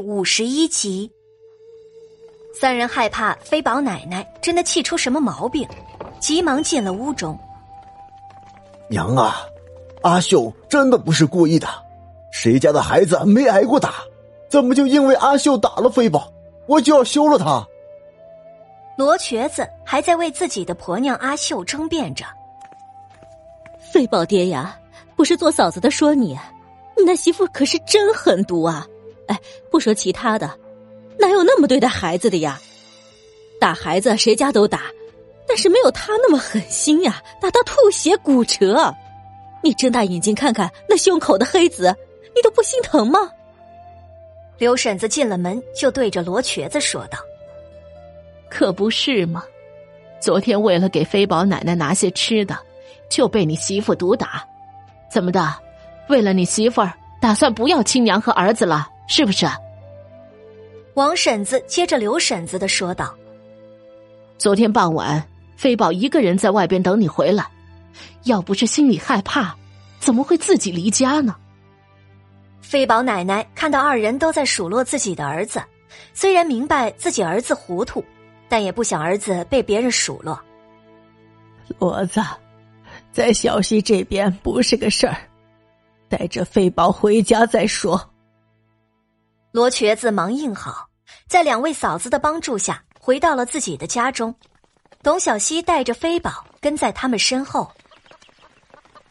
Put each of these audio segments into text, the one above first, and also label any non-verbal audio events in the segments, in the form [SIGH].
五十一集。三人害怕飞宝奶奶真的气出什么毛病，急忙进了屋中。娘啊，阿秀真的不是故意的，谁家的孩子没挨过打？怎么就因为阿秀打了飞宝，我就要休了他？罗瘸子还在为自己的婆娘阿秀争辩着。飞宝爹呀，不是做嫂子的说你，你那媳妇可是真狠毒啊！哎，不说其他的。哪有那么对待孩子的呀？打孩子谁家都打，但是没有他那么狠心呀！打到吐血骨折，你睁大眼睛看看那胸口的黑子，你都不心疼吗？刘婶子进了门就对着罗瘸子说道：“可不是吗？昨天为了给飞宝奶奶拿些吃的，就被你媳妇毒打，怎么的？为了你媳妇儿，打算不要亲娘和儿子了，是不是？”王婶子接着刘婶子的说道：“昨天傍晚，飞宝一个人在外边等你回来，要不是心里害怕，怎么会自己离家呢？”飞宝奶奶看到二人都在数落自己的儿子，虽然明白自己儿子糊涂，但也不想儿子被别人数落。骡子，在小溪这边不是个事儿，带着飞宝回家再说。罗瘸子忙应好，在两位嫂子的帮助下，回到了自己的家中。董小希带着飞宝跟在他们身后。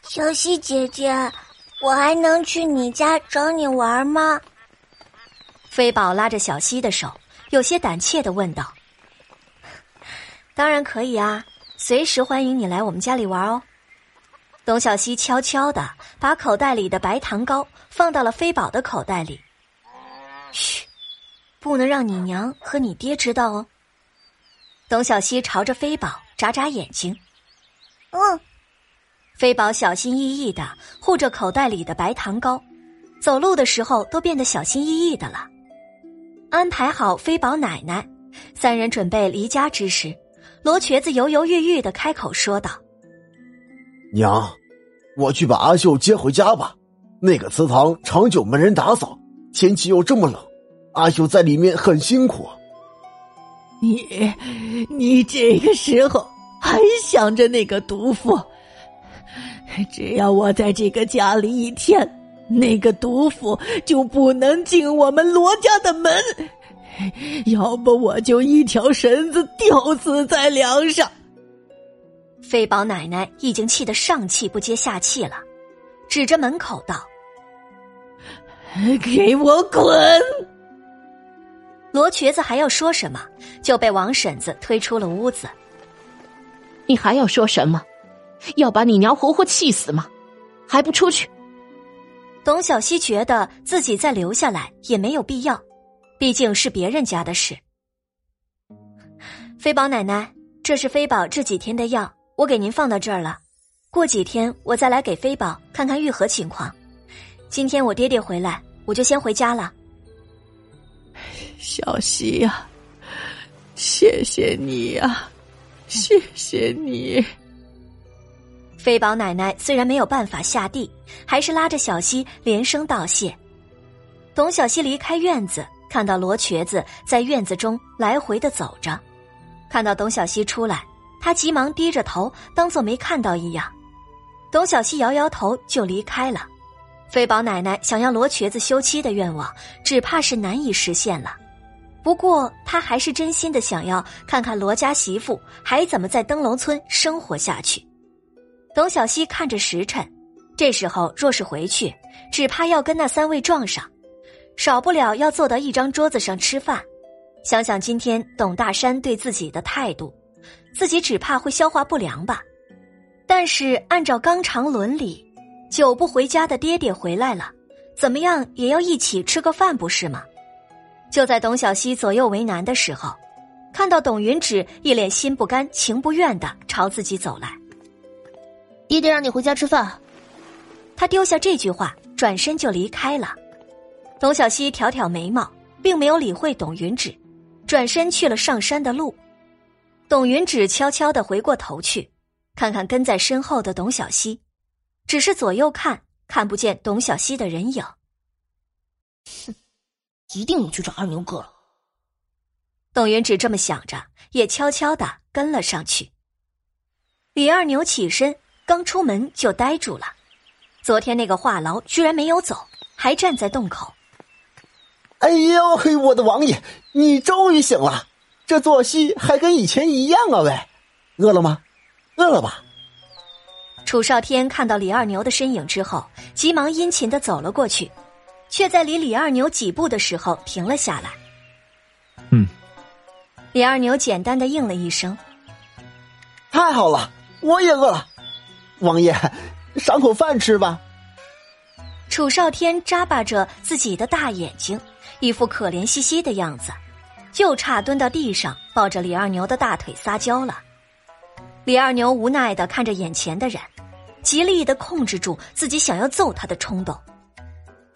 小希姐姐，我还能去你家找你玩吗？飞宝拉着小希的手，有些胆怯的问道：“ [LAUGHS] 当然可以啊，随时欢迎你来我们家里玩哦。”董小希悄悄的把口袋里的白糖糕放到了飞宝的口袋里。嘘，不能让你娘和你爹知道哦。董小希朝着飞宝眨眨眼睛。嗯，飞宝小心翼翼的护着口袋里的白糖糕，走路的时候都变得小心翼翼的了。安排好飞宝奶奶，三人准备离家之时，罗瘸子犹犹豫豫的开口说道：“娘，我去把阿秀接回家吧。那个祠堂长久没人打扫。”天气又这么冷，阿秀在里面很辛苦。你，你这个时候还想着那个毒妇？只要我在这个家里一天，那个毒妇就不能进我们罗家的门。要不我就一条绳子吊死在梁上。飞宝奶奶已经气得上气不接下气了，指着门口道。给我滚！罗瘸子还要说什么，就被王婶子推出了屋子。你还要说什么？要把你娘活活气死吗？还不出去！董小希觉得自己再留下来也没有必要，毕竟是别人家的事。飞宝奶奶，这是飞宝这几天的药，我给您放到这儿了。过几天我再来给飞宝看看愈合情况。今天我爹爹回来，我就先回家了。小溪呀，谢谢你呀，谢谢你。飞宝奶奶虽然没有办法下地，还是拉着小溪连声道谢。董小希离开院子，看到罗瘸子在院子中来回的走着，看到董小希出来，他急忙低着头，当做没看到一样。董小希摇摇头，就离开了。飞宝奶奶想要罗瘸子休妻的愿望，只怕是难以实现了。不过，他还是真心的想要看看罗家媳妇还怎么在灯笼村生活下去。董小希看着时辰，这时候若是回去，只怕要跟那三位撞上，少不了要坐到一张桌子上吃饭。想想今天董大山对自己的态度，自己只怕会消化不良吧。但是按照纲常伦理。久不回家的爹爹回来了，怎么样也要一起吃个饭不是吗？就在董小希左右为难的时候，看到董云芷一脸心不甘情不愿的朝自己走来。爹爹让你回家吃饭，他丢下这句话，转身就离开了。董小希挑挑眉毛，并没有理会董云芷，转身去了上山的路。董云芷悄悄的回过头去，看看跟在身后的董小希。只是左右看，看不见董小希的人影。哼，一定得去找二牛哥了。董云只这么想着，也悄悄的跟了上去。李二牛起身，刚出门就呆住了。昨天那个话痨居然没有走，还站在洞口。哎呦嘿，我的王爷，你终于醒了！这作息还跟以前一样啊？喂，饿了吗？饿了吧？楚少天看到李二牛的身影之后，急忙殷勤的走了过去，却在离李二牛几步的时候停了下来。嗯。李二牛简单的应了一声：“太好了，我也饿了。王爷，赏口饭吃吧。”楚少天眨巴着自己的大眼睛，一副可怜兮兮的样子，就差蹲到地上抱着李二牛的大腿撒娇了。李二牛无奈的看着眼前的人，极力的控制住自己想要揍他的冲动。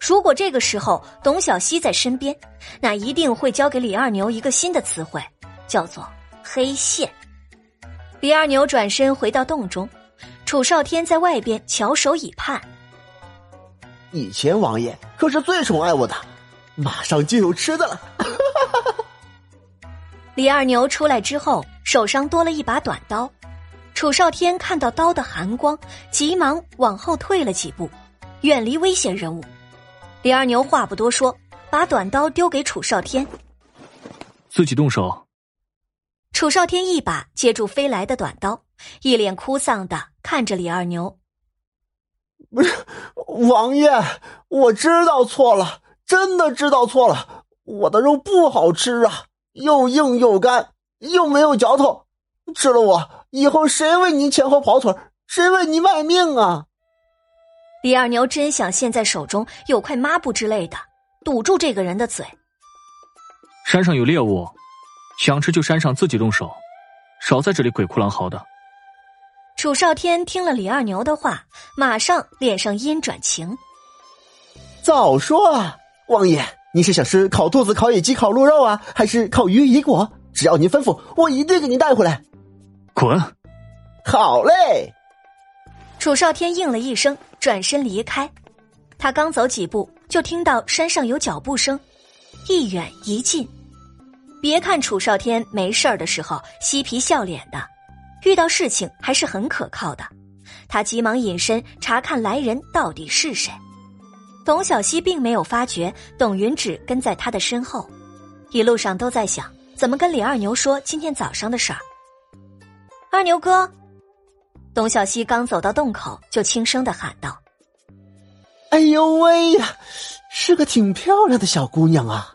如果这个时候董小希在身边，那一定会教给李二牛一个新的词汇。叫做黑线。李二牛转身回到洞中，楚少天在外边翘首以盼。以前王爷可是最宠爱我的，马上就有吃的了。[LAUGHS] 李二牛出来之后，手上多了一把短刀。楚少天看到刀的寒光，急忙往后退了几步，远离危险人物。李二牛话不多说，把短刀丢给楚少天，自己动手。楚少天一把接住飞来的短刀，一脸哭丧的看着李二牛。不是，王爷，我知道错了，真的知道错了。我的肉不好吃啊，又硬又干，又没有嚼头。吃了我以后，谁为你前后跑腿，谁为你卖命啊？李二牛真想现在手中有块抹布之类的，堵住这个人的嘴。山上有猎物。想吃就山上自己动手，少在这里鬼哭狼嚎的。楚少天听了李二牛的话，马上脸上阴转晴。早说啊，王爷，你是想吃烤兔子、烤野鸡、烤鹿肉啊，还是烤鱼野果？只要您吩咐，我一定给您带回来。滚！好嘞。楚少天应了一声，转身离开。他刚走几步，就听到山上有脚步声，一远一近。别看楚少天没事儿的时候嬉皮笑脸的，遇到事情还是很可靠的。他急忙隐身查看来人到底是谁。董小希并没有发觉董云芷跟在他的身后，一路上都在想怎么跟李二牛说今天早上的事儿。二牛哥，董小希刚走到洞口就轻声的喊道：“哎呦喂呀，是个挺漂亮的小姑娘啊。”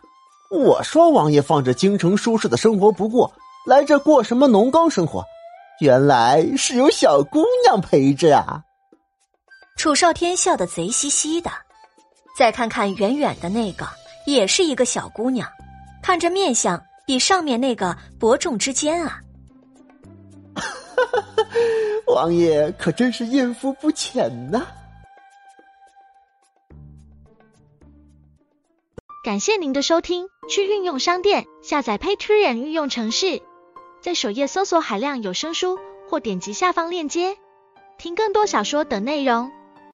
我说王爷放着京城舒适的生活不过来这过什么农耕生活？原来是有小姑娘陪着呀！楚少天笑得贼兮兮的，再看看远远的那个，也是一个小姑娘，看着面相比上面那个伯仲之间啊！[LAUGHS] [LAUGHS] 王爷可真是艳福不浅呐！感谢您的收听，去运用商店下载 Patreon 运用城市，在首页搜索海量有声书，或点击下方链接听更多小说等内容。